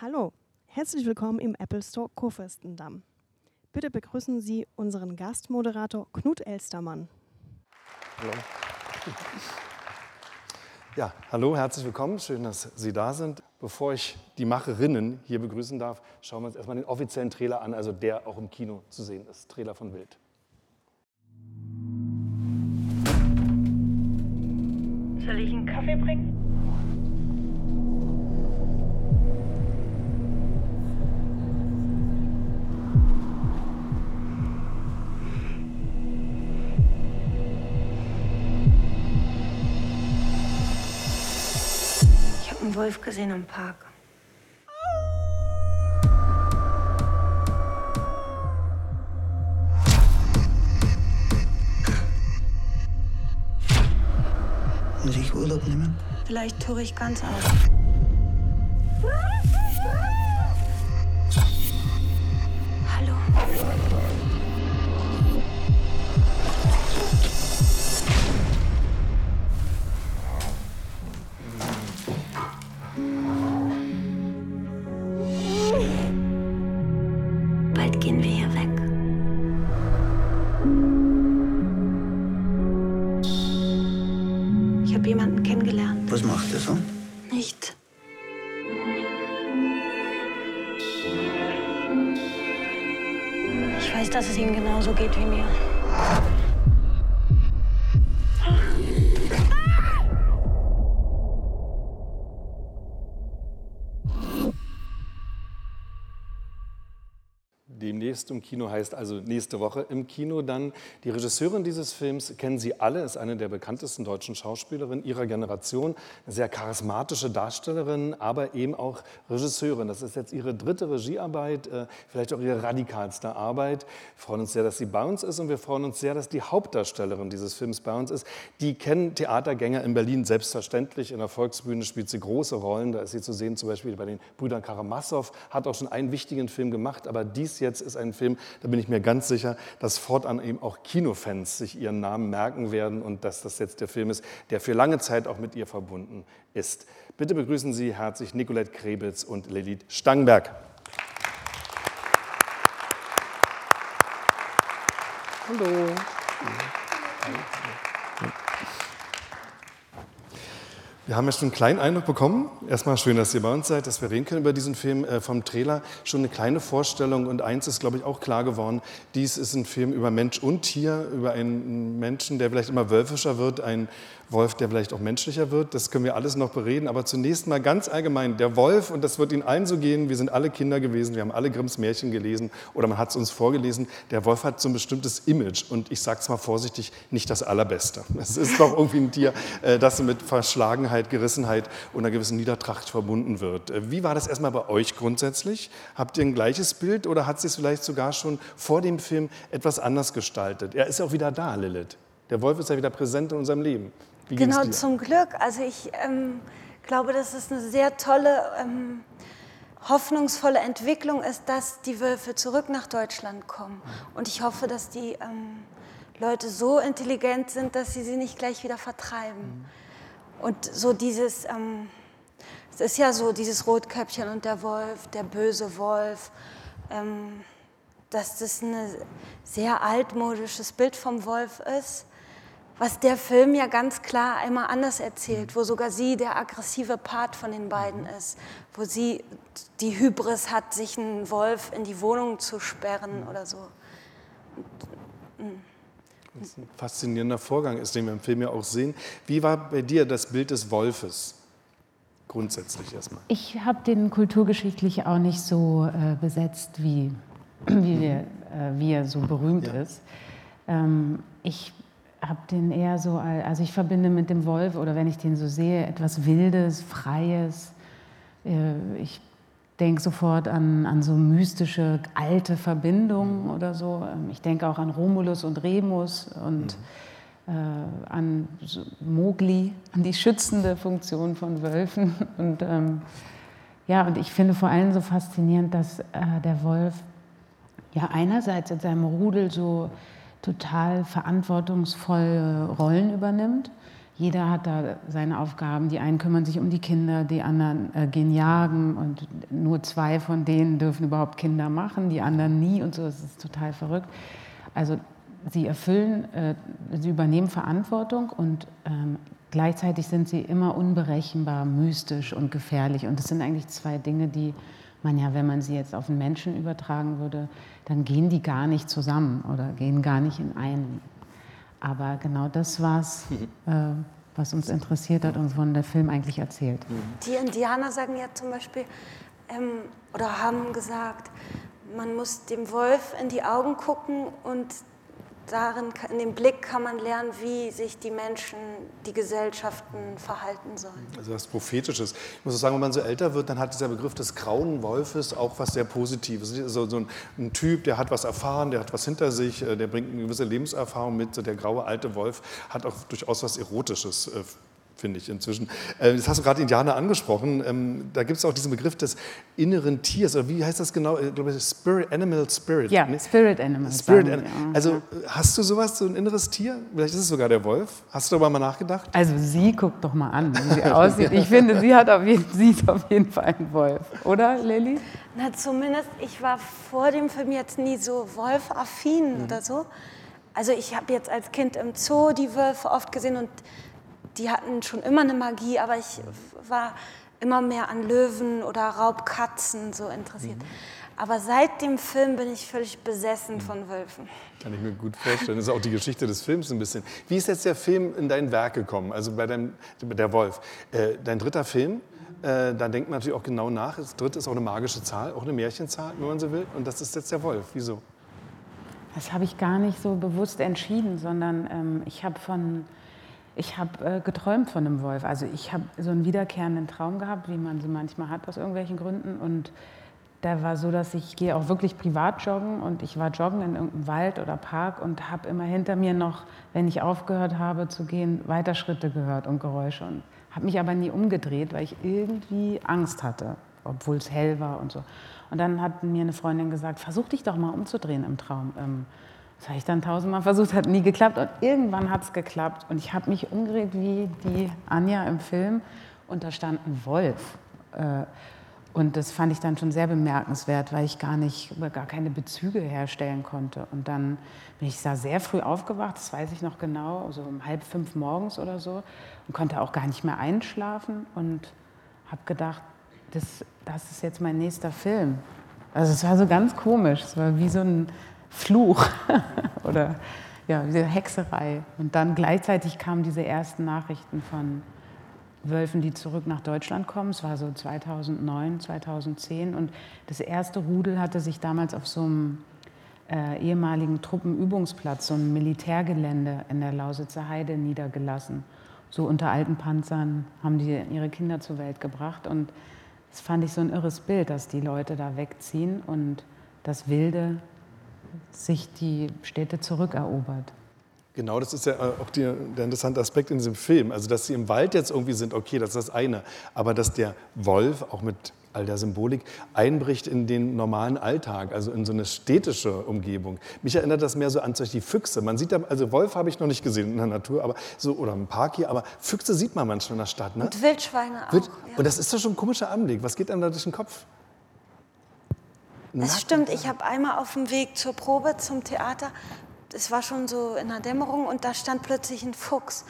Hallo, herzlich willkommen im Apple Store Kurfürstendamm. Bitte begrüßen Sie unseren Gastmoderator Knut Elstermann. Hallo. Ja, hallo, herzlich willkommen. Schön, dass Sie da sind. Bevor ich die Macherinnen hier begrüßen darf, schauen wir uns erstmal den offiziellen Trailer an, also der auch im Kino zu sehen ist. Trailer von Wild. Soll ich einen Kaffee bringen? Einen Wolf gesehen im Park. Muss ich Urlaub nehmen? Vielleicht höre ich ganz auf. Hallo. Gehen wir hier weg. Ich habe jemanden kennengelernt. Was macht er so? Nicht. Ich weiß, dass es Ihnen genauso geht wie mir. Demnächst im Kino heißt also nächste Woche im Kino dann. Die Regisseurin dieses Films kennen Sie alle, ist eine der bekanntesten deutschen Schauspielerinnen ihrer Generation. Eine sehr charismatische Darstellerin, aber eben auch Regisseurin. Das ist jetzt ihre dritte Regiearbeit, äh, vielleicht auch ihre radikalste Arbeit. Wir freuen uns sehr, dass sie bei uns ist und wir freuen uns sehr, dass die Hauptdarstellerin dieses Films bei uns ist. Die kennen Theatergänger in Berlin selbstverständlich. In der Volksbühne spielt sie große Rollen. Da ist sie zu sehen, zum Beispiel bei den Brüdern Karamasow, hat auch schon einen wichtigen Film gemacht, aber dies jetzt ist ein Film, da bin ich mir ganz sicher, dass fortan eben auch Kinofans sich ihren Namen merken werden und dass das jetzt der Film ist, der für lange Zeit auch mit ihr verbunden ist. Bitte begrüßen Sie herzlich Nicolette Krebitz und Lilith Stangberg. Hallo. Wir haben ja schon einen kleinen Eindruck bekommen. Erstmal schön, dass ihr bei uns seid, dass wir reden können über diesen Film äh, vom Trailer. Schon eine kleine Vorstellung und eins ist, glaube ich, auch klar geworden. Dies ist ein Film über Mensch und Tier, über einen Menschen, der vielleicht immer wölfischer wird, ein Wolf, der vielleicht auch menschlicher wird. Das können wir alles noch bereden. Aber zunächst mal ganz allgemein, der Wolf, und das wird Ihnen allen so gehen, wir sind alle Kinder gewesen, wir haben alle Grimms Märchen gelesen oder man hat es uns vorgelesen. Der Wolf hat so ein bestimmtes Image und ich sage es mal vorsichtig, nicht das allerbeste. Es ist doch irgendwie ein Tier, äh, das mit Verschlagenheit, Gerissenheit und einer gewissen Niedertracht verbunden wird. Äh, Wie war das erstmal bei euch grundsätzlich? Habt ihr ein gleiches Bild oder hat sich vielleicht sogar schon vor dem Film etwas anders gestaltet? Er ist ja auch wieder da, Lilith. Der Wolf ist ja wieder präsent in unserem Leben. Wie Genau, zum Glück. Also ich ähm, glaube, dass es eine sehr tolle, ähm, hoffnungsvolle Entwicklung ist, dass die Wölfe zurück nach Deutschland kommen. Und ich hoffe, dass die ähm, Leute so intelligent sind, dass sie sie nicht gleich wieder vertreiben. Und so dieses, ähm, es ist ja so, dieses Rotkäppchen und der Wolf, der böse Wolf, ähm, dass das ein sehr altmodisches Bild vom Wolf ist was der Film ja ganz klar einmal anders erzählt, wo sogar sie der aggressive Part von den beiden ist, wo sie die Hybris hat, sich einen Wolf in die Wohnung zu sperren oder so. Das ist ein faszinierender Vorgang ist, den wir im Film ja auch sehen. Wie war bei dir das Bild des Wolfes? Grundsätzlich erstmal. Ich habe den kulturgeschichtlich auch nicht so äh, besetzt, wie, wie, wir, äh, wie er so berühmt Ja. ist. Ähm, ich habe den eher so, al- also ich verbinde mit dem Wolf oder wenn ich den so sehe, etwas Wildes, Freies. Äh, ich denke sofort an, an so mystische alte Verbindungen oder so. Ähm, Ich denke auch an Romulus und Remus und äh, an so Mowgli, an die schützende Funktion von Wölfen. Und ähm, ja, und ich finde vor allem so faszinierend, dass äh, der Wolf ja einerseits in seinem Rudel so total verantwortungsvolle Rollen übernimmt. jeder hat da seine Aufgaben. Die einen kümmern sich um die Kinder, die anderen äh, gehen jagen und nur zwei von denen dürfen überhaupt Kinder machen, die anderen nie und so. Das ist total verrückt. Also sie erfüllen, äh, sie übernehmen Verantwortung und ähm, gleichzeitig sind sie immer unberechenbar, mystisch und gefährlich. Und das sind eigentlich zwei Dinge, die man ja, wenn man sie jetzt auf einen Menschen übertragen würde, dann gehen die gar nicht zusammen oder gehen gar nicht in einen. Aber genau das war es, mhm. äh, was uns interessiert hat und von der Film eigentlich erzählt. Die Indianer sagen ja zum Beispiel, ähm, oder haben gesagt, man muss dem Wolf in die Augen gucken und darin, in dem Blick kann man lernen, wie sich die Menschen, die Gesellschaften verhalten sollen. Also was Prophetisches. Ich muss sagen, wenn man so älter wird, dann hat dieser Begriff des grauen Wolfes auch was sehr Positives. So, so ein, ein, Typ, der hat was erfahren, der hat was hinter sich, äh, der bringt eine gewisse Lebenserfahrung mit. So der graue alte Wolf hat auch durchaus was Erotisches äh, finde ich inzwischen. Äh, das hast du gerade Indianer angesprochen. Ähm, da gibt es auch diesen Begriff des inneren Tiers. Oder wie heißt das genau? Ich glaube, Spirit, Animal Spirit. Ja, nee? Spirit Animal. Spirit Animal. Also hast du sowas, so ein inneres Tier? Vielleicht ist es sogar der Wolf. Hast du darüber mal nachgedacht? Also sie guckt doch mal an, wie sie aussieht. Ich finde, sie, hat auf jeden, sie ist auf jeden Fall ein Wolf. Oder, Lilly? Na, zumindest, ich war vor dem Film jetzt nie so Wolf-affin mhm. oder so. Also ich habe jetzt als Kind im Zoo die Wölfe oft gesehen und die hatten schon immer eine Magie, aber ich war immer mehr an Löwen oder Raubkatzen so interessiert. Mhm. Aber seit dem Film bin ich völlig besessen mhm. von Wölfen. Kann ich mir gut vorstellen. Das ist auch die Geschichte des Films ein bisschen. Wie ist jetzt der Film in dein Werk gekommen? Also bei deinem, der Wolf. Äh, dein dritter Film, äh, da denkt man natürlich auch genau nach. Das dritte ist auch eine magische Zahl, auch eine Märchenzahl, wenn man so will. Und das ist jetzt der Wolf. Wieso? Das habe ich gar nicht so bewusst entschieden, sondern ähm, ich habe von ich habe äh, geträumt von einem Wolf. Also ich habe so einen wiederkehrenden Traum gehabt, wie man sie manchmal hat aus irgendwelchen Gründen. Und der war so, dass ich gehe auch wirklich privat joggen und ich war joggen in irgendeinem Wald oder Park und habe immer hinter mir noch, wenn ich aufgehört habe zu gehen, weiter Schritte gehört und Geräusche. Und habe mich aber nie umgedreht, weil ich irgendwie Angst hatte, obwohl es hell war und so. Und dann hat mir eine Freundin gesagt, versuch dich doch mal umzudrehen im Traum. Ähm, das habe ich dann tausendmal versucht, hat nie geklappt. Und irgendwann hat es geklappt. Und ich habe mich umgedreht wie die Anja im Film. Und da stand ein Wolf. Äh, und das fand ich dann schon sehr bemerkenswert, weil ich gar nicht, gar keine Bezüge herstellen konnte. Und dann bin ich da sehr früh aufgewacht, das weiß ich noch genau, so um halb fünf morgens oder so, und konnte auch gar nicht mehr einschlafen und habe gedacht, das, das ist jetzt mein nächster Film. Also es war so ganz komisch, es war wie so ein Fluch oder ja, diese Hexerei. Und dann gleichzeitig kamen diese ersten Nachrichten von Wölfen, die zurück nach Deutschland kommen. Es war so 2009, 2010. Und das erste Rudel hatte sich damals auf so einem äh, ehemaligen Truppenübungsplatz, so einem Militärgelände in der Lausitzer Heide niedergelassen. So unter alten Panzern haben die ihre Kinder zur Welt gebracht. Und das fand ich so ein irres Bild, dass die Leute da wegziehen und das Wilde sich die Städte zurückerobert. Genau, das ist ja äh, auch die, der interessante Aspekt in diesem Film. Also, dass sie im Wald jetzt irgendwie sind, okay, das ist das eine. Aber dass der Wolf, auch mit all der Symbolik, einbricht in den normalen Alltag, also in so eine städtische Umgebung. Mich erinnert das mehr so an die Füchse. Man sieht da, also Wolf habe ich noch nicht gesehen in der Natur, aber so, oder im Park hier, aber Füchse sieht man manchmal in der Stadt. Ne? Und Wildschweine auch. Wild, ja. Und das ist doch schon ein komischer Anblick. Was geht einem da durch den Kopf? Es stimmt, ich habe einmal auf dem Weg zur Probe zum Theater, es war schon so in der Dämmerung und da stand plötzlich ein Fuchs.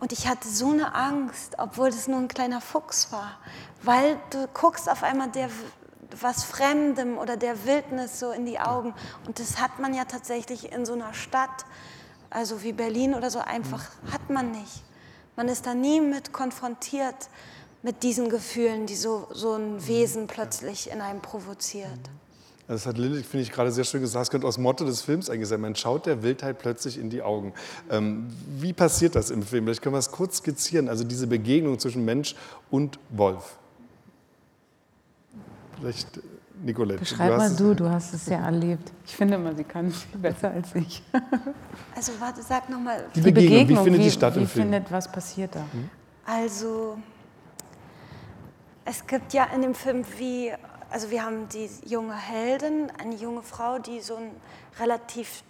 Und ich hatte so eine Angst, obwohl das nur ein kleiner Fuchs war. Weil du guckst auf einmal der, was Fremdem oder der Wildnis so in die Augen. Und das hat man ja tatsächlich in so einer Stadt, also wie Berlin oder so, einfach mhm. hat man nicht. Man ist da nie mit konfrontiert mit diesen Gefühlen, die so, so ein mhm. Wesen plötzlich in einem provoziert. Das hat Lilith, finde ich, gerade sehr schön gesagt. Das könnte aus Motto des Films eigentlich sein. Man schaut der Wildheit plötzlich in die Augen. Ähm, wie passiert das im Film? Vielleicht können wir es kurz skizzieren. Also diese Begegnung zwischen Mensch und Wolf. Vielleicht, äh, Nicolette. Beschreib mal du, du hast es ja erlebt. Ich finde immer, sie kann es viel besser als ich. Also warte, sag nochmal. Die, die Begegnung, Begegnung, wie findet wie, die statt wie im Film? Findet, was passiert da? Also, es gibt ja in dem Film wie also wir haben die junge Heldin, eine junge Frau, die so ein relativ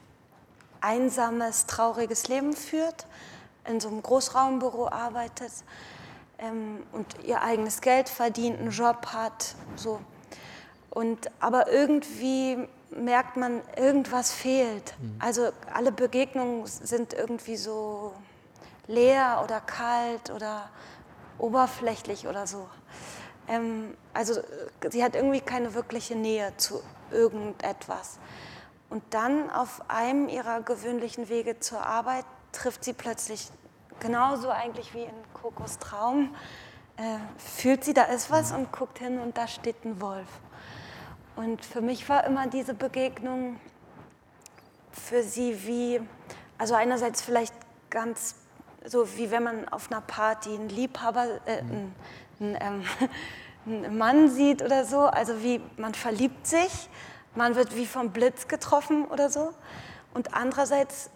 einsames, trauriges Leben führt, in so einem Großraumbüro arbeitet ähm, und ihr eigenes Geld verdient, einen Job hat, so. Und aber irgendwie merkt man, irgendwas fehlt. Mhm. Also alle Begegnungen sind irgendwie so leer oder kalt oder oberflächlich oder so. Ähm, also sie hat irgendwie keine wirkliche Nähe zu irgendetwas. Und dann auf einem ihrer gewöhnlichen Wege zur Arbeit trifft sie plötzlich genauso eigentlich wie in Kokos Traum, äh, fühlt sie, da ist was und guckt hin und da steht ein Wolf. Und für mich war immer diese Begegnung für sie wie, also einerseits vielleicht ganz so wie wenn man auf einer Party einen Liebhaber, äh, einen, einen, ähm, einen Mann sieht oder so, also wie man verliebt sich, man wird wie vom Blitz getroffen oder so. Und andererseits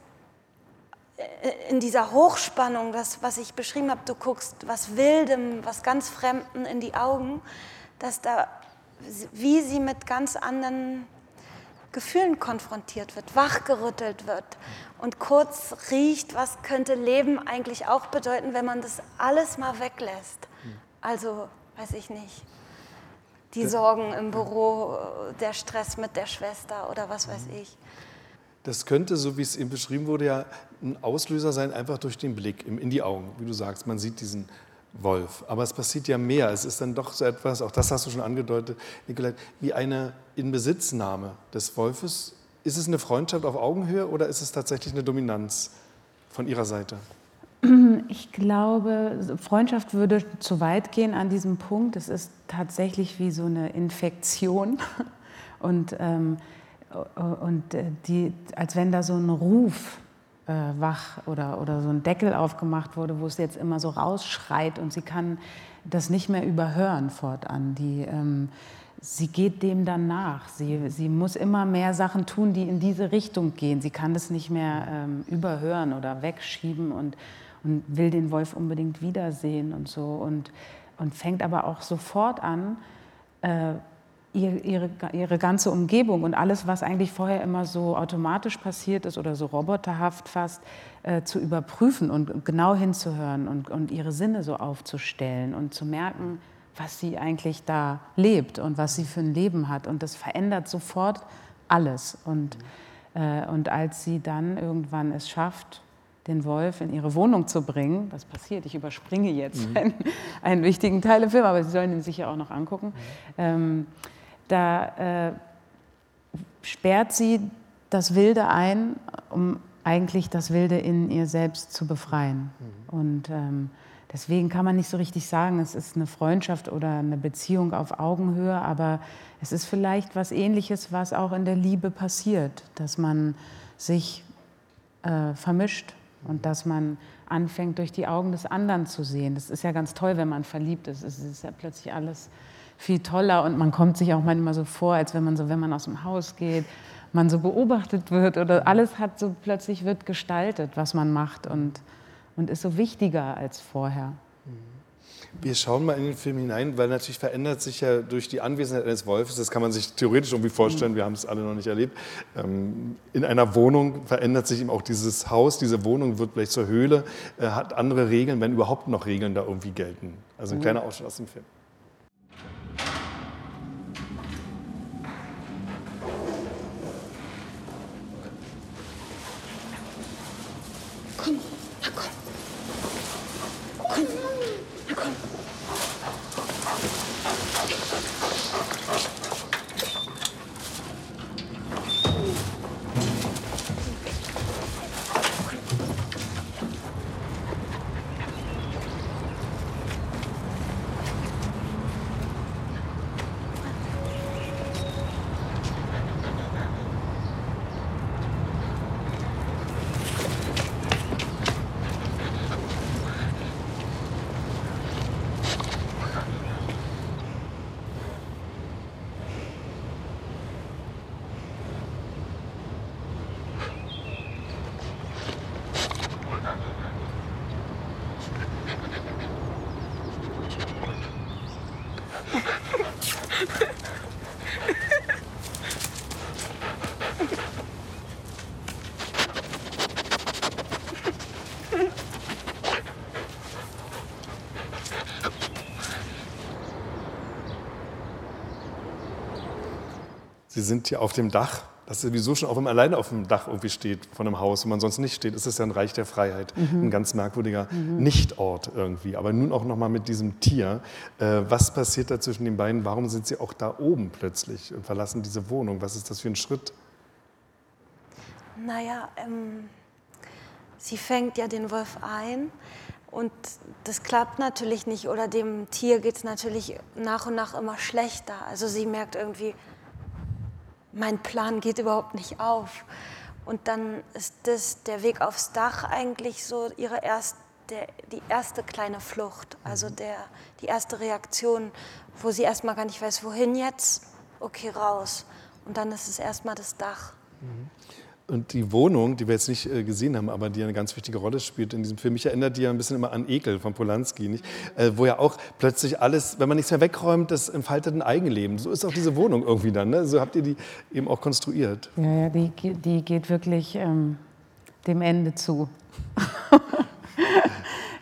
äh, in dieser Hochspannung, das, was ich beschrieben habe, du guckst was Wildem, was ganz Fremden in die Augen, dass da wie sie mit ganz anderen Gefühlen konfrontiert wird, wachgerüttelt wird und kurz riecht, was könnte Leben eigentlich auch bedeuten, wenn man das alles mal weglässt. Also, weiß ich nicht, die Sorgen im Büro, der Stress mit der Schwester oder was weiß ich. Das könnte, so wie es eben beschrieben wurde, ja ein Auslöser sein, einfach durch den Blick in die Augen. Wie du sagst, man sieht diesen Wolf. Aber es passiert ja mehr. Es ist dann doch so etwas, auch das hast du schon angedeutet, Nikolai, wie eine Inbesitznahme des Wolfes. Ist es eine Freundschaft auf Augenhöhe oder ist es tatsächlich eine Dominanz von Ihrer Seite? Ich glaube, Freundschaft würde zu weit gehen an diesem Punkt. Es ist tatsächlich wie so eine Infektion. Und, ähm, und äh, die, als wenn da so ein Ruf äh, wach oder, oder so ein Deckel aufgemacht wurde, wo es jetzt immer so rausschreit und sie kann das nicht mehr überhören fortan. Die, ähm, sie geht dem dann nach. Sie, sie muss immer mehr Sachen tun, die in diese Richtung gehen. Sie kann das nicht mehr ähm, überhören oder wegschieben und, und will den Wolf unbedingt wiedersehen und so. Und, und fängt aber auch sofort an, äh, ihre, ihre ganze Umgebung und alles, was eigentlich vorher immer so automatisch passiert ist oder so roboterhaft fast, äh, zu überprüfen und genau hinzuhören und, und ihre Sinne so aufzustellen und zu merken, was sie eigentlich da lebt und was sie für ein Leben hat. Und das verändert sofort alles. Und, äh, und als sie dann irgendwann es schafft, den Wolf in ihre Wohnung zu bringen. Was passiert? Ich überspringe jetzt mhm. einen, einen, wichtigen Teil im Film, aber Sie sollen ihn sicher auch noch angucken. Mhm. Ähm, da äh, sperrt sie das Wilde ein, um eigentlich das Wilde in ihr selbst zu befreien. Mhm. Und ähm, deswegen kann man nicht so richtig sagen, es ist eine Freundschaft oder eine Beziehung auf Augenhöhe, aber es ist vielleicht was Ähnliches, was auch in der Liebe passiert, dass man sich äh, vermischt und dass man anfängt, durch die Augen des anderen zu sehen. Das ist ja ganz toll, wenn man verliebt ist. Es ist ja plötzlich alles viel toller und man kommt sich auch manchmal so vor, als wenn man so, wenn man aus dem Haus geht, man so beobachtet wird oder alles hat so plötzlich wird gestaltet, was man macht und, und ist so wichtiger als vorher. Wir schauen mal in den Film hinein, weil natürlich verändert sich ja durch die Anwesenheit eines Wolfes, das kann man sich theoretisch irgendwie vorstellen, wir haben es alle noch nicht erlebt, ähm, in einer Wohnung verändert sich eben auch dieses Haus, diese Wohnung wird vielleicht zur Höhle, äh, hat andere Regeln, wenn überhaupt noch Regeln da irgendwie gelten. Also ein kleiner Ausschnitt aus dem Film. Sie sind hier auf dem Dach. Das ist sowieso schon, auch wenn man alleine auf dem Dach irgendwie steht von einem Haus, wo man sonst nicht steht, ist es ja ein Reich der Freiheit. Mhm. Ein ganz merkwürdiger mhm. Nichtort irgendwie. Aber nun auch nochmal mit diesem Tier. Äh, was passiert da zwischen den beiden? Warum sind sie auch da oben plötzlich und verlassen diese Wohnung? Was ist das für ein Schritt? Naja, ähm, sie fängt ja den Wolf ein und das klappt natürlich nicht oder dem Tier geht es natürlich nach und nach immer schlechter. Also sie merkt irgendwie, mein Plan geht überhaupt nicht auf. Und dann ist das der Weg aufs Dach eigentlich so ihre erste, der, die erste kleine Flucht, also mhm. der, die erste Reaktion, wo sie erstmal gar nicht weiß, wohin jetzt, okay, raus. Und dann ist es erstmal das Dach. Mhm. Und die Wohnung, die wir jetzt nicht äh, gesehen haben, aber die eine ganz wichtige Rolle spielt in diesem Film, mich erinnert die ja ein bisschen immer an Ekel von Polanski, nicht? Äh, wo ja auch plötzlich alles, wenn man nichts mehr wegräumt, das entfaltet ein Eigenleben. So ist auch diese Wohnung irgendwie dann. Ne? So habt ihr die eben auch konstruiert. Ja, ja die, die geht wirklich ähm, dem Ende zu.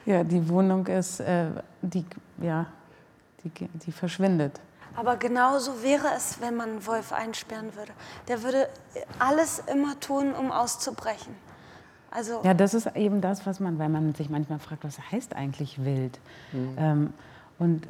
ja, die Wohnung ist, äh, die, ja, die, die verschwindet. Aber genauso wäre es, wenn man einen Wolf einsperren würde. Der würde alles immer tun, um auszubrechen. Also ja, das ist eben das, was man, weil man sich manchmal fragt, was heißt eigentlich wild? Mhm. Ähm, und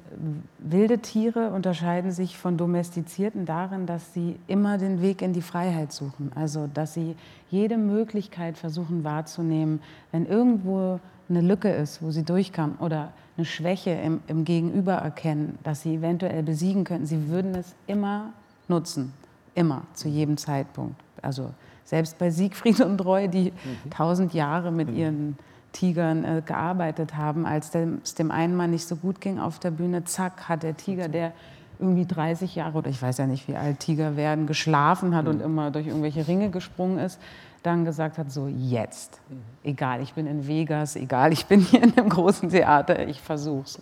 wilde Tiere unterscheiden sich von domestizierten darin, dass sie immer den Weg in die Freiheit suchen. Also, dass sie jede Möglichkeit versuchen wahrzunehmen, wenn irgendwo eine Lücke ist, wo sie durchkommen oder eine Schwäche im, im Gegenüber erkennen, dass sie eventuell besiegen könnten, sie würden es immer nutzen. Immer, zu jedem Zeitpunkt. Also selbst bei Siegfried und Roy, die mhm. tausend Jahre mit mhm. ihren Tigern äh, gearbeitet haben, als es dem einen Mal nicht so gut ging auf der Bühne, zack, hat der Tiger, der irgendwie 30 Jahre oder ich weiß ja nicht, wie alt Tiger werden, geschlafen hat mhm. und immer durch irgendwelche Ringe gesprungen ist, dann gesagt hat, so jetzt, mhm. egal, ich bin in Vegas, egal, ich bin hier in einem großen Theater, ich versuch's.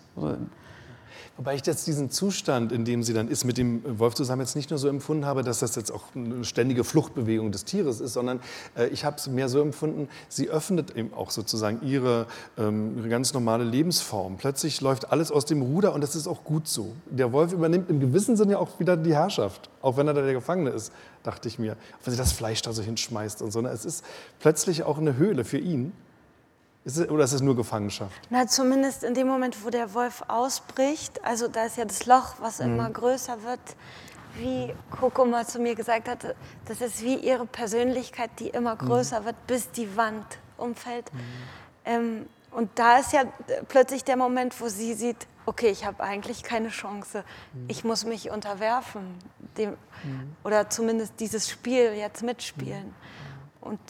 Wobei ich jetzt diesen Zustand, in dem sie dann ist, mit dem Wolf zusammen jetzt nicht nur so empfunden habe, dass das jetzt auch eine ständige Fluchtbewegung des Tieres ist, sondern äh, ich habe es mehr so empfunden, sie öffnet eben auch sozusagen ihre, ähm, ihre ganz normale Lebensform. Plötzlich läuft alles aus dem Ruder und das ist auch gut so. Der Wolf übernimmt im gewissen Sinne auch wieder die Herrschaft, auch wenn er da der Gefangene ist, dachte ich mir. Wenn sie das Fleisch da so hinschmeißt und so. Es ist plötzlich auch eine Höhle für ihn ist es, oder ist es nur Gefangenschaft? Na, zumindest in dem Moment, wo der Wolf ausbricht, also da ist ja das Loch, was mhm. immer größer wird, wie Coco mal zu mir gesagt hat, das ist wie ihre Persönlichkeit, die immer mhm. größer mhm. wird, bis die Wand umfällt. Mhm. Ähm, und da ist ja plötzlich der Moment, wo sie sieht, okay, ich habe eigentlich keine Chance. Mhm. Ich muss mich unterwerfen. Dem, mhm. Oder zumindest dieses Spiel jetzt mitspielen. Und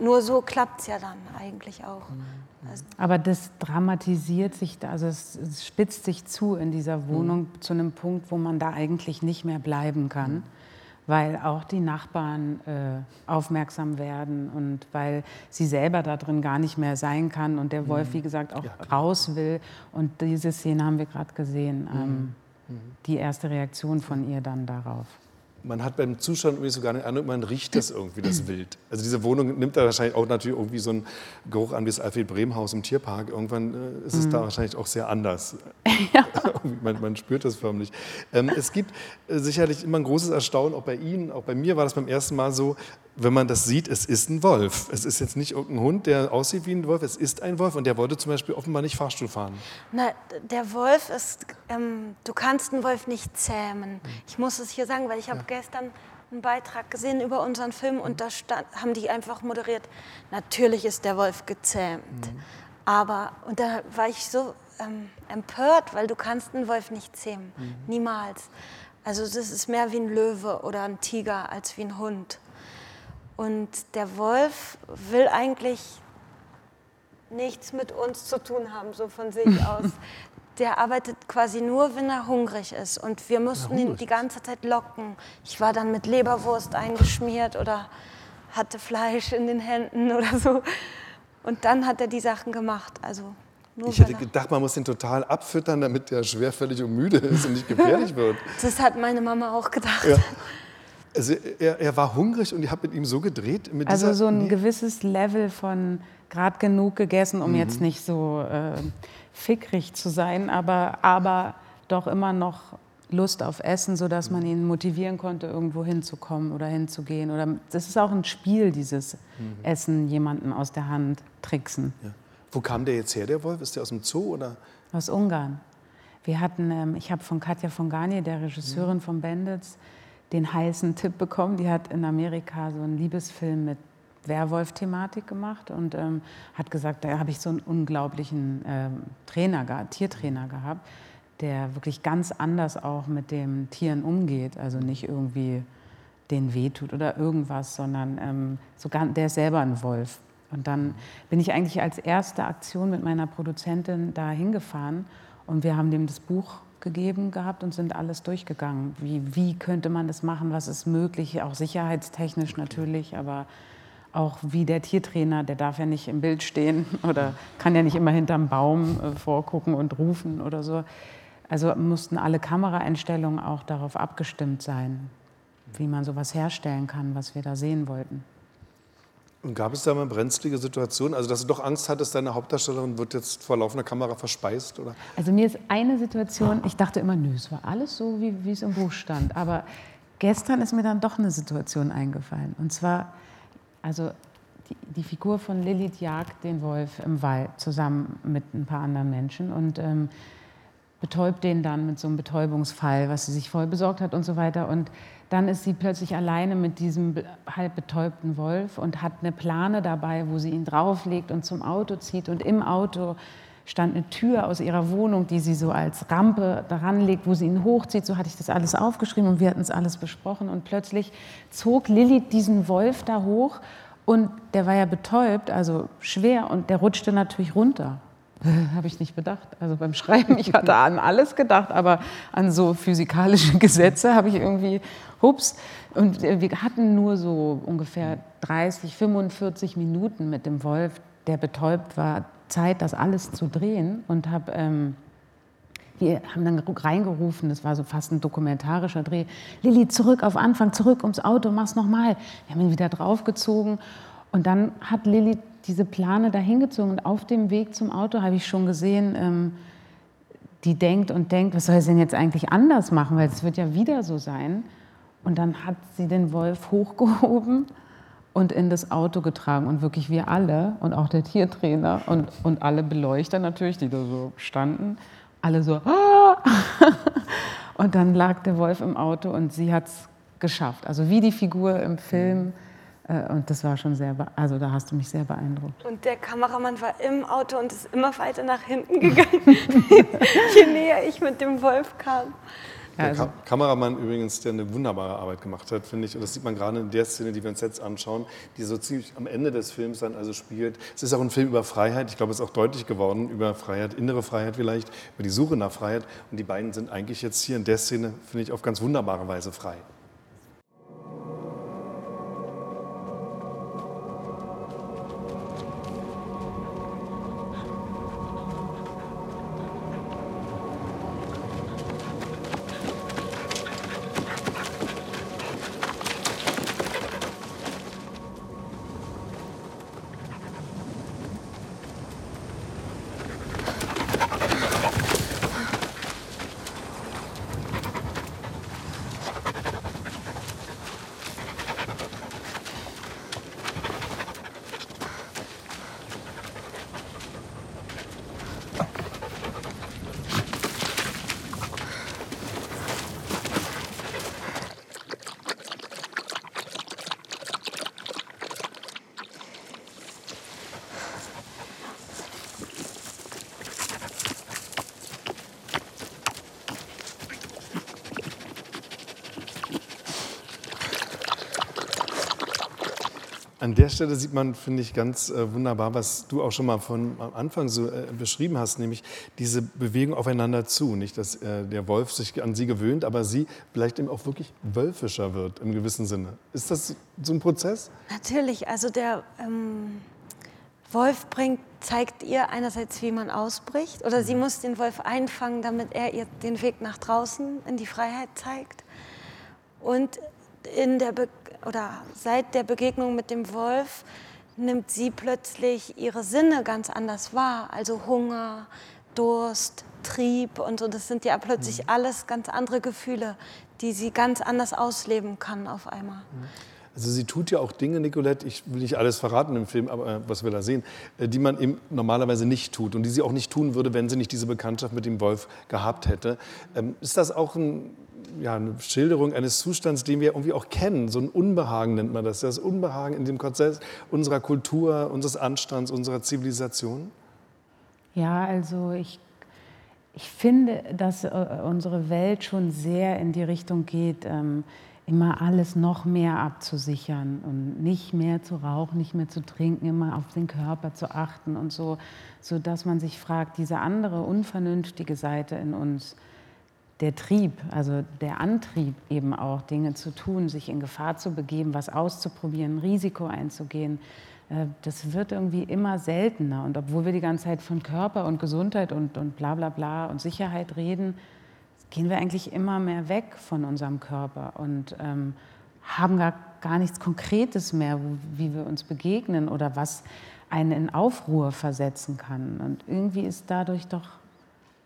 nur so klappt es ja dann eigentlich auch. Mhm. Also Aber das dramatisiert sich, also es, es, spitzt sich zu in dieser Wohnung mhm. zu einem Punkt, wo man da eigentlich nicht mehr bleiben kann, mhm. weil auch die Nachbarn äh, aufmerksam werden und weil sie selber da drin gar nicht mehr sein kann und der Wolf, mhm. wie gesagt, auch ja, raus will. Und diese Szene haben wir gerade gesehen, ähm, mhm. die erste Reaktion von ihr dann darauf man hat beim Zuschauen irgendwie so gar nicht Ahnung, man riecht das irgendwie, das Wild. Also diese Wohnung nimmt da wahrscheinlich auch natürlich irgendwie so einen Geruch an wie das Alfred Brehm Haus im Tierpark. Irgendwann äh, ist es mhm. da wahrscheinlich auch sehr anders. Ja. man, man, spürt das förmlich. Ähm, es gibt äh, sicherlich immer ein großes Erstaunen, auch bei Ihnen, auch bei mir war das beim ersten Mal so, wenn man das sieht, es ist ein Wolf. Es ist jetzt nicht irgendein Hund, der aussieht wie ein Wolf, es ist ein Wolf und der wollte zum Beispiel offenbar nicht Fahrstuhl fahren. Na, der Wolf ist, ähm, du kannst einen Wolf nicht zähmen. Ich muss es hier sagen, weil ich habe ja. Gestern einen Beitrag gesehen über unseren Film und da stand, haben die einfach moderiert, natürlich ist der Wolf gezähmt. Mhm. Aber, und da war ich so ähm, empört, weil du kannst einen Wolf nicht zähmen, mhm. niemals. Also das ist mehr wie ein Löwe oder ein Tiger als wie ein Hund. Und der Wolf will eigentlich nichts mit uns zu tun haben, so von sich aus. Der arbeitet quasi nur, wenn er hungrig ist. Und wir mussten ihn die ganze Zeit locken. Ich war dann mit Leberwurst eingeschmiert oder hatte Fleisch in den Händen oder so. Und dann hat er die Sachen gemacht. Also nur ich hätte gedacht, man muss ihn total abfüttern, damit er schwerfällig und müde ist und nicht gefährlich wird. Das hat meine Mama auch gedacht. Ja. Also er, er, war hungrig und ihr habt mit ihm so gedreht? also so ein nee. gewisses Level von gerade genug gegessen, um mhm. jetzt nicht so äh, fickrig zu sein, aber, aber doch immer noch Lust auf Essen, sodass man ihn motivieren konnte, irgendwo hinzukommen oder hinzugehen. Oder das ist auch ein Spiel, dieses mhm. Essen jemanden aus der Hand tricksen. Ja. Wo kam der jetzt her, der Wolf? Ist der aus dem Zoo oder? Aus Ungarn. Wir hatten, ähm, ich habe von Katja von Garnier, der Regisseurin mhm. von Bandits, den heißen Tipp bekommen. Die hat in Amerika so einen Liebesfilm mit Werwolf-Thematik gemacht und ähm, hat gesagt, da habe ich so einen unglaublichen ähm, Trainer, Tiertrainer gehabt der wirklich ganz anders auch mit den Tieren umgeht. Also nicht irgendwie den wehtut oder irgendwas, sondern ähm, sogar, der ist selber ein Wolf. Und dann bin ich eigentlich als erste Aktion mit meiner Produzentin da hingefahren und wir haben dem das Buch gegeben gehabt und sind alles durchgegangen. Wie, wie könnte man das machen, was ist möglich, auch sicherheitstechnisch natürlich, aber auch wie der Tiertrainer, der darf ja nicht im Bild stehen oder kann ja nicht immer hinterm Baum äh, vorgucken und rufen oder so. Also mussten alle Kameraeinstellungen auch darauf abgestimmt sein, wie man sowas herstellen kann, was wir da sehen wollten. Und gab es da mal brenzlige Situationen? Also, dass du doch Angst hattest, deine Hauptdarstellerin wird jetzt vor laufender Kamera verspeist? Oder? Also, mir ist eine Situation, ich dachte immer, nö, es war alles so, wie, wie es im Buch stand. Aber gestern ist mir dann doch eine Situation eingefallen. Und zwar, also die, die Figur von Lilith jagt den Wolf im Wald zusammen mit ein paar anderen Menschen. Und ähm, betäubt den dann mit so einem Betäubungsfall, was sie sich voll besorgt hat und so weiter. Und dann ist sie plötzlich alleine mit diesem halb betäubten Wolf und hat eine Plane dabei, wo sie ihn drauflegt und zum Auto zieht. Und im Auto stand eine Tür aus ihrer Wohnung, die sie so als Rampe daran legt, wo sie ihn hochzieht. So hatte ich das alles aufgeschrieben und wir hatten es alles besprochen. Und plötzlich zog Lilly diesen Wolf da hoch und der war ja betäubt, also schwer, und der rutschte natürlich runter. Habe ich nicht bedacht. Also beim Schreiben, ich hatte an alles gedacht, aber an so physikalische Gesetze habe ich irgendwie, hups. Und wir hatten nur so ungefähr 30, 45 Minuten mit dem Wolf, der betäubt war, Zeit, das alles zu drehen. Und habe, ähm, wir haben dann reingerufen, das war so fast ein dokumentarischer Dreh. Lilly, zurück auf Anfang, zurück ums Auto, mach's nochmal. Wir haben ihn wieder draufgezogen. Und dann hat Lilly diese Plane dahingezogen und auf dem Weg zum Auto habe ich schon gesehen, ähm, die denkt und denkt, was soll sie denn jetzt eigentlich anders machen, weil es wird ja wieder so sein. Und dann hat sie den Wolf hochgehoben und in das Auto getragen und wirklich wir alle und auch der Tiertrainer und, und alle Beleuchter natürlich, die da so standen, alle so, ah! und dann lag der Wolf im Auto und sie hat es geschafft. Also wie die Figur im Film äh, und das war schon sehr, also da hast du mich sehr beeindruckt. Und der Kameramann war im Auto und ist immer weiter nach hinten gegangen, je näher ich mit dem Wolf kam. Der also. Kameramann übrigens, der eine wunderbare Arbeit gemacht hat, finde ich. Und das sieht man gerade in der Szene, die wir uns jetzt anschauen, die so ziemlich am Ende des Films dann also spielt. Es ist auch ein Film über Freiheit. Ich glaube, es ist auch deutlich geworden über Freiheit, innere Freiheit vielleicht, über die Suche nach Freiheit. Und die beiden sind eigentlich jetzt hier in der Szene, finde ich, auf ganz wunderbare Weise frei. An der Stelle sieht man, finde ich, ganz äh, wunderbar, was du auch schon mal von am Anfang so äh, beschrieben hast, nämlich diese Bewegung aufeinander zu. Nicht, dass äh, der Wolf sich an sie gewöhnt, aber sie vielleicht eben auch wirklich wölfischer wird im gewissen Sinne. Ist das so ein Prozess? Natürlich. Also der ähm, Wolf bringt, zeigt ihr einerseits, wie man ausbricht, oder sie mhm. muss den Wolf einfangen, damit er ihr den Weg nach draußen in die Freiheit zeigt. Und in der Be oder seit der Begegnung mit dem Wolf nimmt sie plötzlich ihre Sinne ganz anders wahr, also Hunger, Durst, Trieb und so. Das sind ja plötzlich mhm. alles ganz andere Gefühle, die sie ganz anders ausleben kann auf einmal. Mhm. Also sie tut ja auch Dinge, Nicolette, ich will nicht alles verraten im Film, aber äh, was wir da sehen, äh, die man eben normalerweise nicht tut und die sie auch nicht tun würde, wenn sie nicht diese Bekanntschaft mit dem Wolf gehabt hätte. Ähm, ist das auch ein, ja, eine Schilderung eines Zustands, den wir irgendwie auch kennen? So ein Unbehagen nennt man das. Das Unbehagen in dem Konzept unserer Kultur, unseres Anstands, unserer Zivilisation? Ja, also ich ich finde, dass äh, unsere Welt schon sehr in die Richtung geht, ähm, immer alles noch mehr abzusichern und nicht mehr zu rauchen, nicht mehr zu trinken, immer auf den Körper zu achten und so, so dass man sich fragt, diese andere unvernünftige Seite in uns, der Trieb, also der Antrieb eben auch Dinge zu tun, sich in Gefahr zu begeben, was auszuprobieren, Risiko einzugehen, äh, das wird irgendwie immer seltener. Und obwohl wir die ganze Zeit von Körper und Gesundheit und, und bla bla bla und Sicherheit reden, gehen wir eigentlich immer mehr weg von unserem Körper und ähm, haben gar, gar nichts Konkretes mehr, wie wir uns begegnen oder was einen in Aufruhr versetzen kann. Und irgendwie ist dadurch doch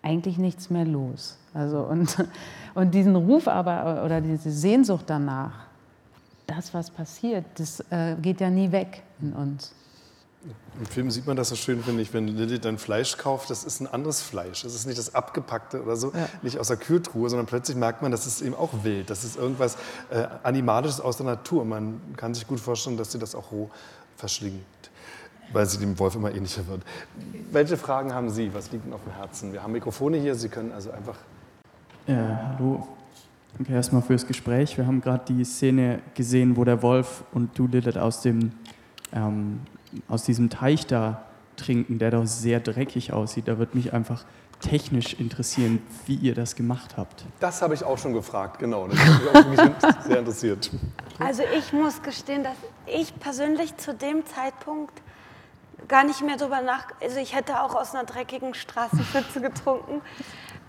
eigentlich nichts mehr los. Also und, und diesen Ruf aber oder diese Sehnsucht danach, das, was passiert, das äh, geht ja nie weg in uns. Im Film sieht man das so schön, finde ich, wenn Lilith dann Fleisch kauft, das ist ein anderes Fleisch. Das ist nicht das abgepackte oder so, ja. nicht aus der Kühltruhe, sondern plötzlich merkt man, das ist eben auch wild. Das ist irgendwas äh, Animalisches aus der Natur. Man kann sich gut vorstellen, dass sie das auch roh verschlingt, weil sie dem Wolf immer ähnlicher wird. Welche Fragen haben Sie? Was liegt Ihnen auf dem Herzen? Wir haben Mikrofone hier, Sie können also einfach. Ja, hallo. Danke erstmal fürs Gespräch. Wir haben gerade die Szene gesehen, wo der Wolf und du, Lilith, aus dem ähm, aus diesem Teich da trinken, der doch sehr dreckig aussieht. Da würde mich einfach technisch interessieren, wie ihr das gemacht habt. Das habe ich auch schon gefragt, genau. Das hat mich auch sehr interessiert. Also ich muss gestehen, dass ich persönlich zu dem Zeitpunkt gar nicht mehr darüber nach... Also ich hätte auch aus einer dreckigen Straßenpfütze getrunken.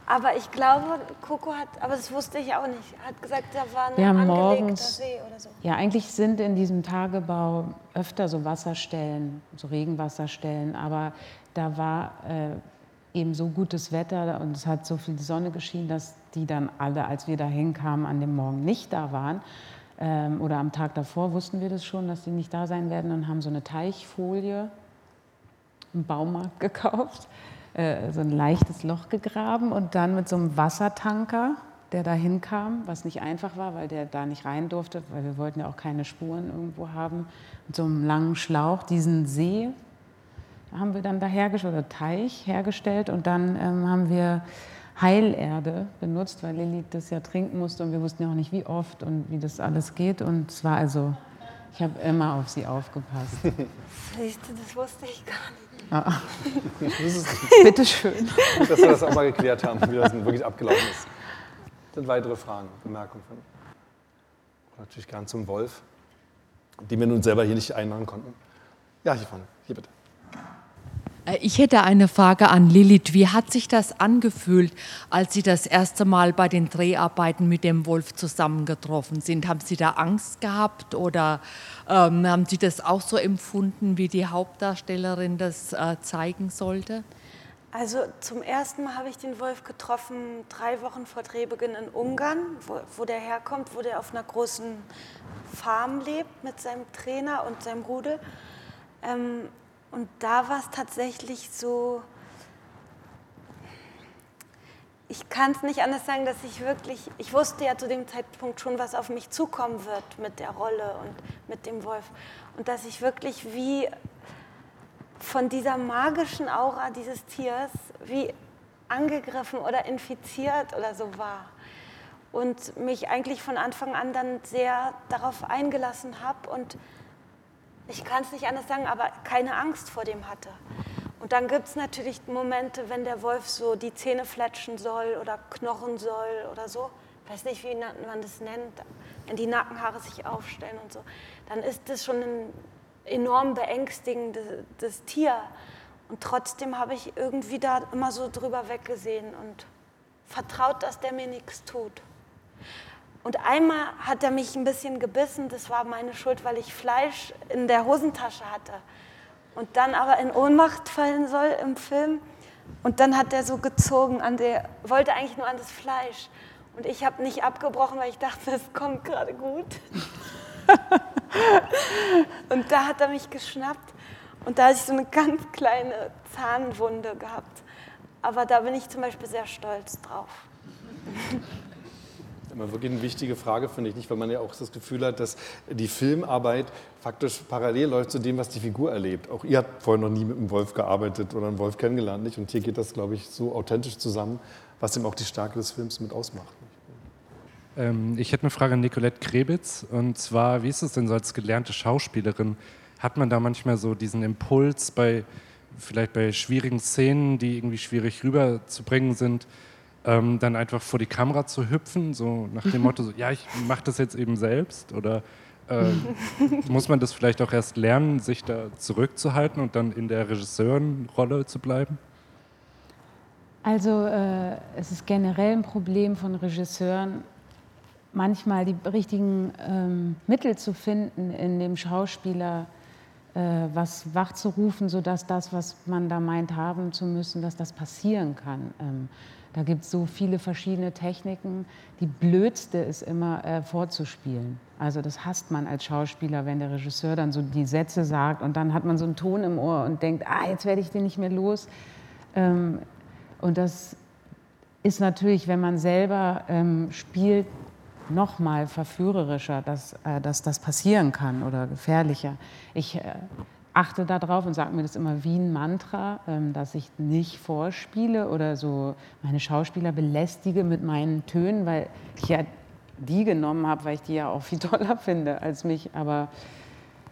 Aber ich glaube, Coco hat, aber das wusste ich auch nicht, hat gesagt, da war ein angelegter See oder so. Ja, eigentlich sind in diesem Tagebau öfter so Wasserstellen, so Regenwasserstellen, aber da war äh, eben so gutes Wetter und es hat so viel Sonne geschienen, dass die dann alle, als wir da hinkamen, an dem Morgen nicht da waren. Ähm, oder am Tag davor wussten wir das schon, dass die nicht da sein werden und haben so eine Teichfolie im Baumarkt gekauft äh, so ein leichtes Loch gegraben und dann mit so einem Wassertanker, der da hinkam, was nicht einfach war, weil der da nicht rein durfte, weil wir wollten ja auch keine Spuren irgendwo haben, mit so einem langen Schlauch diesen See haben wir dann da hergestellt, oder Teich hergestellt und dann ähm, haben wir Heilerde benutzt, weil Lilly das ja trinken musste und wir wussten ja auch nicht, wie oft und wie das alles geht und es war also, ich habe immer auf sie aufgepasst. Siehst du, das wusste ich gar nicht. Ah. Bitte schön. Gut, dass wir das auch mal geklärt haben, wie das wirklich abgelaufen ist. Sind weitere Fragen, Bemerkungen von? Natürlich gern zum Wolf, die wir nun selber hier nicht einladen konnten. Ja, hier vorne, hier bitte. Äh, ich hätte eine Frage an Lilith. Wie hat sich das angefühlt, als Sie das erste Mal bei den Dreharbeiten mit dem Wolf zusammengetroffen sind? Haben Sie da Angst gehabt oder ähm, haben Sie das auch so empfunden, wie die Hauptdarstellerin das äh, zeigen sollte? Also zum ersten Mal habe ich den Wolf getroffen, drei Wochen vor Drehbeginn in Ungarn, wo, wo der herkommt, wo der auf einer großen Farm lebt mit seinem Trainer und seinem Rudel. Ähm, und da war es tatsächlich so, ich kann es nicht anders sagen, dass ich wirklich, ich wusste ja zu dem Zeitpunkt schon, was auf mich zukommen wird mit der Rolle und mit dem Wolf. Und dass ich wirklich wie von dieser magischen Aura dieses Tiers wie angegriffen oder infiziert oder so war. Und mich eigentlich von Anfang an dann sehr darauf eingelassen habe und ich kann es nicht anders sagen, aber keine Angst vor dem hatte. Und dann gibt es natürlich Momente, wenn der Wolf so die Zähne fletschen soll oder knochen soll oder so. Ich weiß nicht, wie man das nennt, wenn die Nackenhaare sich aufstellen und so. Dann ist das schon ein enorm beängstigendes Tier. Und trotzdem habe ich irgendwie da immer so drüber weggesehen und vertraut, dass der mir nichts tut. Und einmal hat er mich ein bisschen gebissen, das war meine Schuld, weil ich Fleisch in der Hosentasche hatte. Und dann aber in Ohnmacht fallen soll im Film, Und dann hat er so gezogen an der, wollte eigentlich nur an das Fleisch. Und ich habe nicht abgebrochen, weil ich dachte, es kommt gerade gut. und da hat er mich geschnappt und da hatte ich so eine ganz kleine Zahnwunde gehabt. Aber da bin ich zum Beispiel sehr stolz drauf. Immer wirklich eine wichtige Frage, finde ich nicht, weil man ja auch das Gefühl hat, dass die Filmarbeit faktisch parallel läuft zu dem, was die Figur erlebt. Auch ihr habt vorher noch nie mit einem Wolf gearbeitet oder einen Wolf kennengelernt, nicht? Und hier geht das, glaube ich, so authentisch zusammen, was eben auch die Stärke des Films mit ausmacht. Ähm, ich hätte eine Frage an Nicolette Krebitz. Und zwar, wie ist es denn so als gelernte Schauspielerin? Hat man da manchmal so diesen Impuls bei, vielleicht bei schwierigen Szenen, die irgendwie schwierig rüberzubringen sind, ähm, dann einfach vor die Kamera zu hüpfen, so nach dem Motto, so, ja, ich mache das jetzt eben selbst? Oder äh, muss man das vielleicht auch erst lernen, sich da zurückzuhalten und dann in der Regisseurenrolle zu bleiben? Also äh, es ist generell ein Problem von Regisseuren, manchmal die richtigen ähm, Mittel zu finden, in dem Schauspieler äh, was wachzurufen, sodass das, was man da meint haben zu müssen, dass das passieren kann. Ähm, da gibt es so viele verschiedene Techniken. Die blödste ist immer äh, vorzuspielen. Also das hasst man als Schauspieler, wenn der Regisseur dann so die Sätze sagt und dann hat man so einen Ton im Ohr und denkt, ah, jetzt werde ich den nicht mehr los. Ähm, und das ist natürlich, wenn man selber ähm, spielt, noch mal verführerischer, dass, äh, dass das passieren kann oder gefährlicher. Ich äh, achte darauf und sage mir das immer wie ein Mantra, ähm, dass ich nicht vorspiele oder so meine Schauspieler belästige mit meinen Tönen, weil ich ja die genommen habe, weil ich die ja auch viel toller finde als mich. Aber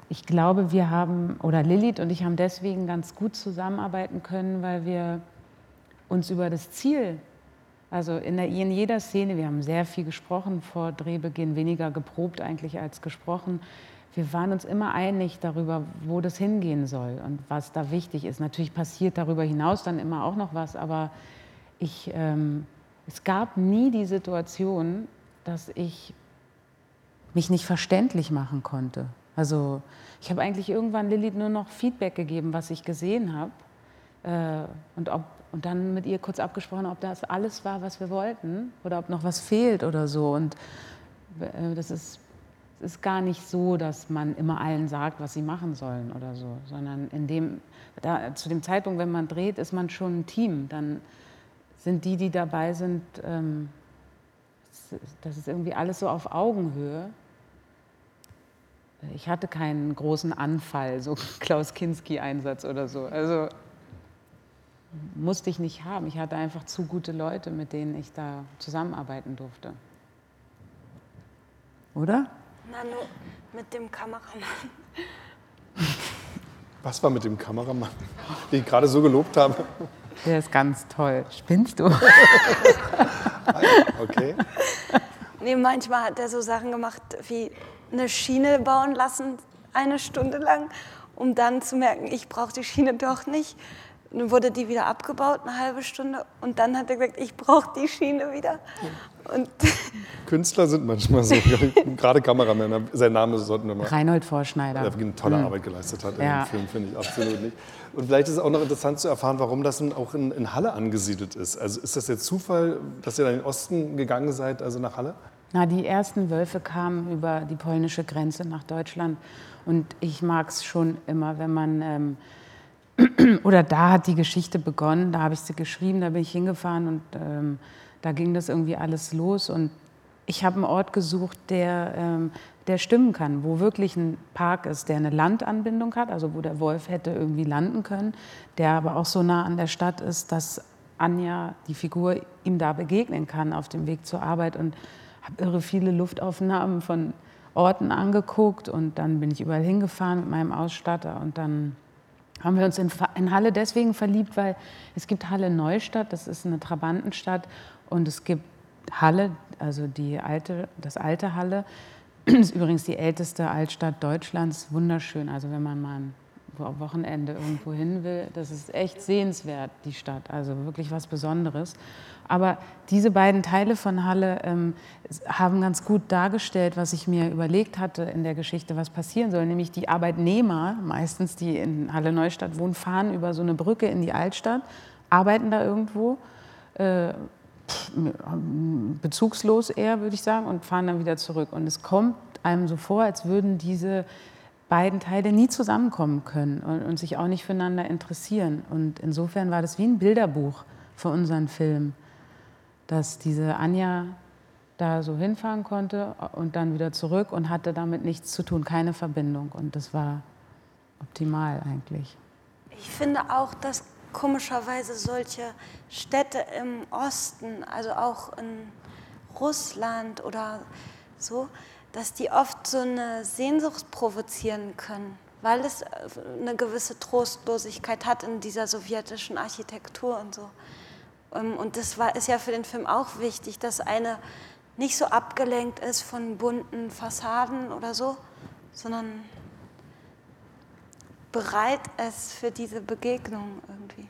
ich glaube, wir haben, oder Lilith und ich haben deswegen ganz gut zusammenarbeiten können, weil wir uns über das Ziel also in, der, in, jeder Szene, wir haben sehr viel gesprochen vor Drehbeginn, weniger geprobt eigentlich als gesprochen. Wir waren uns immer einig darüber, wo das hingehen soll und was da wichtig ist. Natürlich passiert darüber hinaus dann immer auch noch was, aber ich, ähm, es gab nie die Situation, dass ich mich nicht verständlich machen konnte. Also ich habe eigentlich irgendwann Lilith nur noch Feedback gegeben, was ich gesehen habe äh, und und dann mit ihr kurz abgesprochen, ob das alles war, was wir wollten oder ob noch was fehlt oder so. Und äh, das ist, ist gar nicht so, dass man immer allen sagt, was sie machen sollen oder so, sondern in dem, da, zu dem Zeitpunkt, wenn man dreht, ist man schon ein Team. Dann sind die, die dabei sind, ähm, das ist irgendwie alles so auf Augenhöhe. Ich hatte keinen großen Anfall, so Klaus Kinski-Einsatz oder so. Also musste ich nicht haben. Ich hatte einfach zu gute Leute, mit denen ich da zusammenarbeiten durfte. Oder? Na, nur mit dem Kameramann. Was war mit dem Kameramann, den ich gerade so gelobt habe? Der ist ganz toll. Spinnst du? okay. Nee, manchmal hat er so Sachen gemacht wie eine Schiene bauen lassen, eine Stunde lang, um dann zu merken, ich brauche die Schiene doch nicht. Dann wurde die wieder abgebaut, eine halbe Stunde. Und dann hat er gesagt, ich brauche die Schiene wieder. Und Künstler sind manchmal so, gerade Kameramänner. Sein Name sollten wir mal. Reinhold Vorschneider. Der eine tolle Mhm. Arbeit geleistet hat Ja. in dem Film, finde ich absolut nicht. Und vielleicht ist es auch noch interessant zu erfahren, warum das nun auch in, in Halle angesiedelt ist. Also ist das jetzt Zufall, dass ihr in den Osten gegangen seid, also nach Halle? Na, die ersten Wölfe kamen über die polnische Grenze nach Deutschland. Und ich mag es schon immer, wenn man, ähm, oder da hat die Geschichte begonnen, da habe ich sie geschrieben, da bin ich hingefahren und ähm, da ging das irgendwie alles los. Und ich habe einen Ort gesucht, der, ähm, der stimmen kann, wo wirklich ein Park ist, der eine Landanbindung hat, also wo der Wolf hätte irgendwie landen können, der aber auch so nah an der Stadt ist, dass Anja, die Figur, ihm da begegnen kann auf dem Weg zur Arbeit. Und habe irre viele Luftaufnahmen von Orten angeguckt und dann bin ich überall hingefahren mit meinem Ausstatter und dann haben wir uns in, in Halle deswegen verliebt, weil es gibt Halle Neustadt, das ist eine Trabantenstadt und es gibt Halle, also die alte, das alte Halle, ist übrigens die älteste Altstadt Deutschlands, wunderschön. Also wenn man mal Wo- Wochenende irgendwo hin will, das ist echt sehenswert, die Stadt, also wirklich was Besonderes. Aber diese beiden Teile von Halle ähm, haben ganz gut dargestellt, was ich mir überlegt hatte in der Geschichte, was passieren soll. Nämlich die Arbeitnehmer, meistens die in Halle Neustadt wohnen, fahren über so eine Brücke in die Altstadt arbeiten da irgendwo, äh, bezugslos eher, würde ich sagen, und fahren dann wieder zurück. Und es kommt einem so vor, als würden diese beiden Teile nie zusammenkommen können und, und, sich auch nicht füreinander interessieren. Und insofern war das wie ein Bilderbuch für unseren Film, dass diese Anja da so hinfahren konnte und dann wieder zurück und hatte damit nichts zu tun, keine Verbindung. Und das war optimal eigentlich. Ich finde auch, dass komischerweise solche Städte im Osten, also auch in Russland oder so, dass die oft so eine Sehnsucht provozieren können, weil es eine gewisse Trostlosigkeit hat in dieser sowjetischen Architektur und so. Ähm, und das war, ist ja für den Film auch wichtig, dass eine nicht so abgelenkt ist von bunten Fassaden oder so, sondern bereit ist für diese Begegnung irgendwie.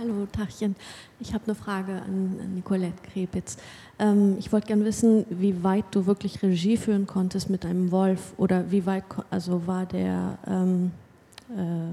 Hallo, Tachchen. Ich habe eine Frage an Nicolette Krepitz. Ähm, ich wollte gerne wissen, wie weit du wirklich Regie führen konntest mit einem Wolf oder wie weit also war der ähm, äh,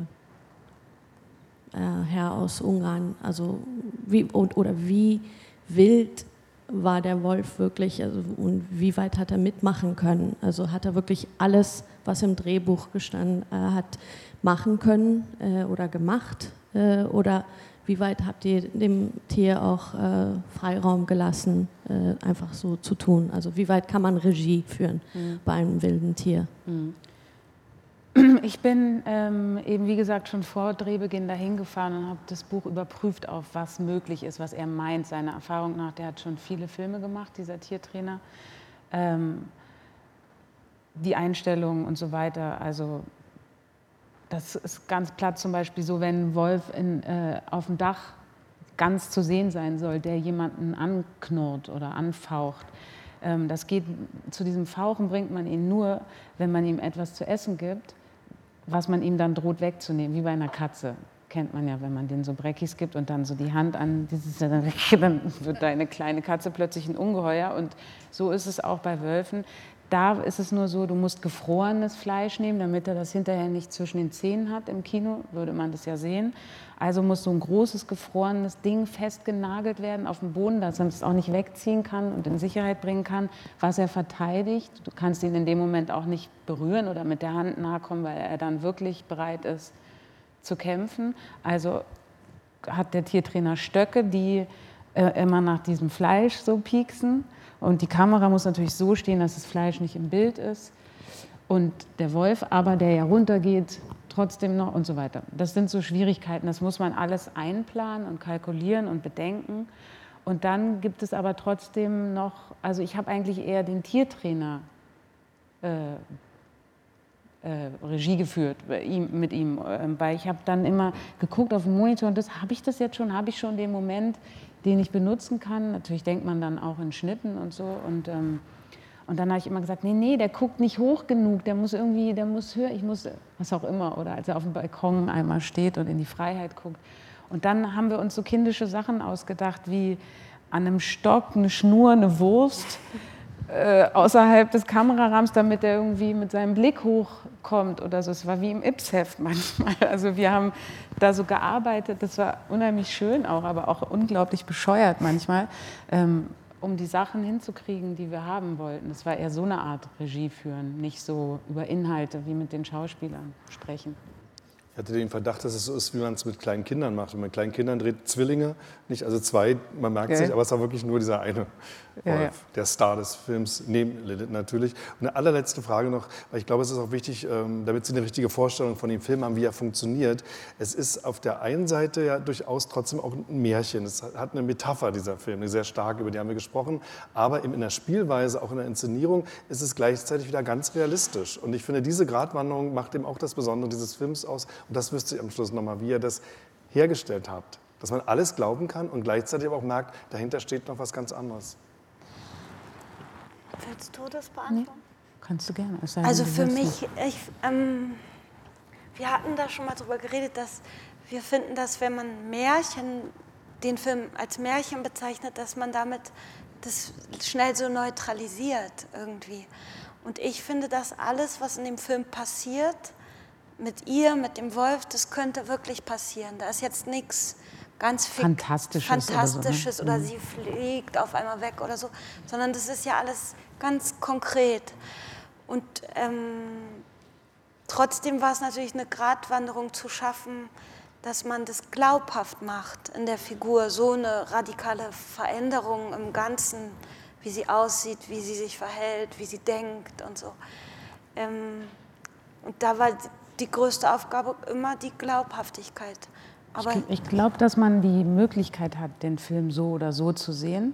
äh, Herr aus Ungarn, also wie, oder wie wild war der Wolf wirklich also, und wie weit hat er mitmachen können? Also hat er wirklich alles, was im Drehbuch gestanden äh, hat, machen können äh, oder gemacht? Äh, oder wie weit habt ihr dem Tier auch äh, Freiraum gelassen, äh, einfach so zu tun? Also wie weit kann man Regie führen mhm. bei einem wilden Tier? Mhm. Ich bin ähm, eben, wie gesagt, schon vor Drehbeginn dahin gefahren und habe das Buch überprüft, auf was möglich ist, was er meint, seiner Erfahrung nach. Der hat schon viele Filme gemacht, dieser Tiertrainer. Ähm, die Einstellungen und so weiter. Also das ist ganz platt zum Beispiel so, wenn ein Wolf in, äh, auf dem Dach ganz zu sehen sein soll, der jemanden anknurrt oder anfaucht. Ähm, das geht, zu diesem Fauchen bringt man ihn nur, wenn man ihm etwas zu essen gibt was man ihm dann droht wegzunehmen, wie bei einer Katze. Kennt man ja, wenn man denen so Breckis gibt und dann so die Hand an dieses, dann wird deine kleine Katze plötzlich ein Ungeheuer. Und so ist es auch bei Wölfen. Da ist es nur so, du musst gefrorenes Fleisch nehmen, damit er das hinterher nicht zwischen den Zähnen hat. Im Kino würde man das ja sehen. Also muss so ein großes gefrorenes Ding festgenagelt werden auf dem Boden, dass er es auch nicht wegziehen kann und in Sicherheit bringen kann, was er verteidigt. Du kannst ihn in dem Moment auch nicht berühren oder mit der Hand nahe kommen, weil er dann wirklich bereit ist zu kämpfen. Also hat der Tiertrainer Stöcke, die äh, immer nach diesem Fleisch so pieksen und die Kamera muss natürlich so stehen, dass das Fleisch nicht im Bild ist. Und der Wolf aber, der ja runtergeht, trotzdem noch und so weiter. Das sind so Schwierigkeiten, das muss man alles einplanen und kalkulieren und bedenken. Und dann gibt es aber trotzdem noch, also ich habe eigentlich eher den Tiertrainer äh, äh, Regie geführt ihm, mit ihm, äh, weil ich habe dann immer geguckt auf den Monitor und das habe ich das jetzt schon, habe ich schon den Moment, den ich benutzen kann. Natürlich denkt man dann auch in Schnitten und so. Und, ähm, und dann habe ich immer gesagt, nee, nee, der guckt nicht hoch genug, der muss irgendwie, der muss höher, ich muss, was auch immer. Oder als er auf dem Balkon einmal steht und in die Freiheit guckt. Und dann haben wir uns so kindische Sachen ausgedacht, wie an einem Stock eine Schnur, eine Wurst äh, außerhalb des Kamerarahmens, damit er irgendwie mit seinem Blick hochkommt oder so. Es war wie im Ips-Heft manchmal. Also wir haben da so gearbeitet, das war unheimlich schön auch, aber auch unglaublich bescheuert manchmal, ähm, um die Sachen hinzukriegen, die wir haben wollten. Das war eher so eine Art Regie führen, nicht so über Inhalte wie mit den Schauspielern sprechen. Ich hatte den Verdacht, dass es so ist, wie man es mit kleinen Kindern macht. Man mit kleinen Kindern dreht, Zwillinge, nicht also zwei, man merkt es ja. nicht, aber es war wirklich nur dieser eine ja, ja. der Star des Films, neben Lilith natürlich. Und eine allerletzte Frage noch, weil ich glaube, es ist auch wichtig, ähm, damit Sie eine richtige Vorstellung von dem Film haben, wie er funktioniert. Es ist auf der einen Seite ja durchaus trotzdem auch ein Märchen. Es hat eine Metapher, dieser Film, eine sehr stark, über die haben wir gesprochen. Aber in der Spielweise, auch in der Inszenierung, ist es gleichzeitig wieder ganz realistisch. Und ich finde, diese Gratwanderung macht eben auch das Besondere dieses Films aus. Und das wüsste ich am Schluss nochmal, wie ihr das hergestellt habt. Dass man alles glauben kann und gleichzeitig aber auch merkt, dahinter steht noch was ganz anderes. Willst du das beantworten? Nee, kannst du gerne. also für mich, ich, ähm, wir hatten da schon mal drüber geredet, dass wir finden, dass wenn man Märchen, den Film als Märchen bezeichnet, dass man damit das schnell so neutralisiert irgendwie. Und ich finde, dass alles, was in dem Film passiert, mit ihr, mit dem Wolf, das könnte wirklich passieren. Da ist jetzt nichts ganz Fantastisches, Fantastisches oder, so, ne? oder, sie fliegt auf einmal weg oder so, sondern das ist ja alles ganz konkret. Und ähm, trotzdem war es natürlich eine Gratwanderung zu schaffen, dass man das glaubhaft macht in der Figur, so eine radikale Veränderung im Ganzen, wie sie aussieht, wie sie sich verhält, wie sie denkt und so. Ähm, und da war die größte Aufgabe immer die Glaubhaftigkeit. Aber ich, ich glaube, dass man die Möglichkeit hat, den Film so oder so zu sehen.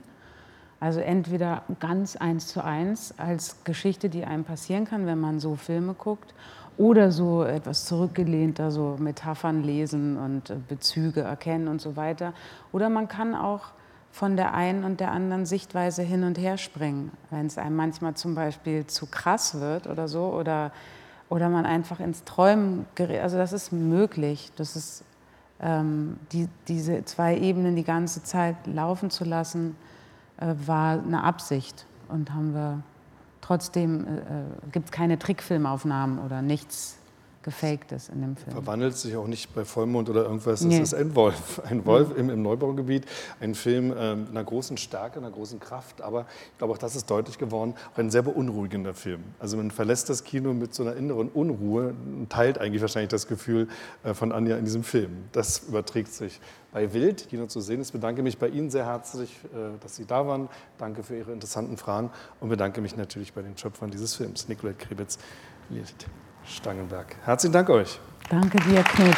Also entweder ganz eins zu eins als Geschichte, die einem passieren kann, wenn man so Filme guckt, oder so etwas zurückgelehnter, so Metaphern lesen und äh, Bezüge erkennen und so weiter. Oder man kann auch von der einen und der anderen Sichtweise hin und her springen, wenn es einem manchmal zum Beispiel zu krass wird oder so, oder, oder man einfach ins Träumen gerät. Also das ist möglich. Das ist ähm, die, diese zwei Ebenen die ganze Zeit laufen zu lassen, äh, war eine Absicht und haben wir trotzdem äh, äh gibt es keine Trickfilmaufnahmen oder nichts Gefaktes in dem Film. Verwandelt sich auch nicht bei Vollmond oder irgendwas. Nee. Es ist ein Wolf. Ein Wolf im, im, Neubaugebiet. Ein Film ähm, einer großen Stärke, einer großen Kraft. Aber ich glaube, auch das ist deutlich geworden. Ein sehr beunruhigender Film. Also man verlässt das Kino mit so einer inneren Unruhe und teilt eigentlich wahrscheinlich das Gefühl äh, von Anja in diesem Film. Das überträgt sich bei Wild, Kino zu sehen ist. Ich bedanke mich bei Ihnen sehr herzlich, äh, dass Sie da waren. Danke für Ihre interessanten Fragen und bedanke mich natürlich bei den Schöpfern dieses Films, Nicolette Krebitz, Lied. Stangenberg. Herzlichen Dank euch. Danke dir, Knut.